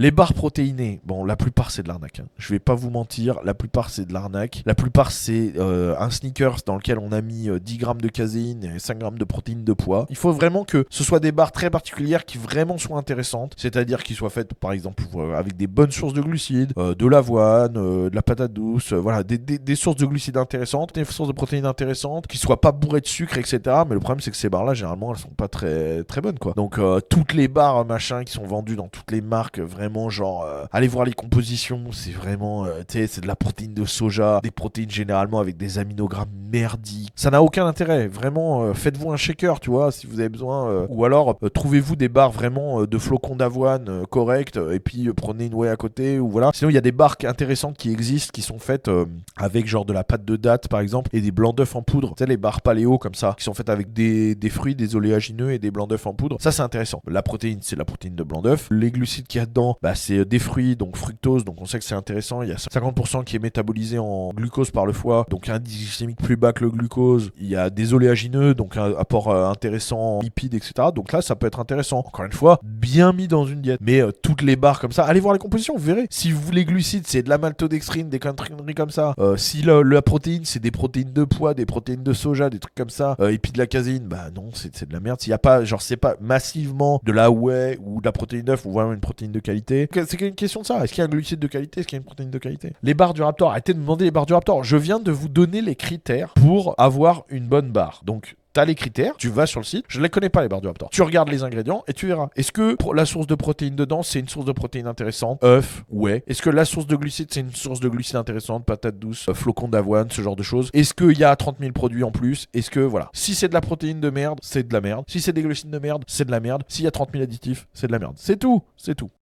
Les barres protéinées, bon, la plupart c'est de l'arnaque. hein. Je vais pas vous mentir, la plupart c'est de l'arnaque. La plupart c'est euh, un sneakers dans lequel on a mis euh, 10 grammes de caséine et 5 grammes de protéines de poids. Il faut vraiment que ce soit des barres très particulières qui vraiment soient intéressantes, c'est-à-dire qu'ils soient faites par exemple euh, avec des bonnes sources de glucides, euh, de l'avoine, euh, de la patate douce, euh, voilà, des, sources de glucides intéressantes, des sources de protéines intéressantes, qui soient pas bourrées de sucre, etc. Mais le problème c'est que ces barres-là, généralement, elles sont pas très très bonnes, quoi. Donc euh, toutes les barres machin qui sont vendues dans toutes les marques, vraiment genre, euh, allez voir les compositions, c'est vraiment, euh, tu sais, c'est de la protéine de soja, des protéines généralement avec des aminogrammes merdiques. Ça n'a aucun intérêt. Vraiment, euh, faites-vous un shaker, tu vois, si vous avez besoin. ou alors, trouvez-vous des barres vraiment de flocons d'avoine corrects, et puis prenez une whey à côté, ou voilà. Sinon, il y a des barres intéressantes qui existent, qui sont faites avec genre de la pâte de date, par exemple, et des blancs d'œufs en poudre. Tu sais, les barres paléo comme ça, qui sont faites avec des, des fruits, des oléagineux et des blancs d'œufs en poudre. Ça, c'est intéressant. La protéine, c'est la protéine de blanc d'œuf. Les glucides qu'il y a dedans, bah, c'est euh, des fruits, donc fructose, donc on sait que c'est intéressant. Il y a 50% qui est métabolisé en glucose par le foie, donc un glycémique plus bas que le glucose. Il y a des oléagineux, donc un apport euh, intéressant en lipides, etc. Donc là, ça peut être intéressant. Encore une fois, bien mis dans une diète. Mais euh, toutes les barres comme ça, allez voir les compositions, vous verrez. Si vous les glucides, c'est de la maltodextrine, des conneries comme ça. Si la, la protéine, c'est des protéines de poids, des protéines de soja, des trucs comme ça, et puis de la caséine, bah non, c'est c'est de la merde. S'il n'y a pas, genre, c'est pas massivement de la whey ou de la protéine d'œuf ou vraiment une protéine de qualité, c'est une question de ça. Est-ce qu'il y a un glucide de qualité? Est-ce qu'il y a une protéine de qualité? Les barres du Raptor, arrêtez de demander les barres du Raptor. Je viens de vous donner les critères pour avoir une bonne barre. Donc, T'as les critères, tu vas sur le site, je les connais pas les barres du Raptor. Tu regardes les ingrédients et tu verras. Est-ce que la source de protéines dedans, c'est une source de protéines intéressante? Œuf, ouais. Est-ce que la source de glucides, c'est une source de glucides intéressante? Patate douce, euh, flocons d'avoine, ce genre de choses Est-ce qu'il y a 30 000 produits en plus? Est-ce que, voilà. Si c'est de la protéine de merde, c'est de la merde. Si c'est des glucides de merde, c'est de la merde. S'il y a 30 000 additifs, c'est de la merde. C'est tout, c'est tout.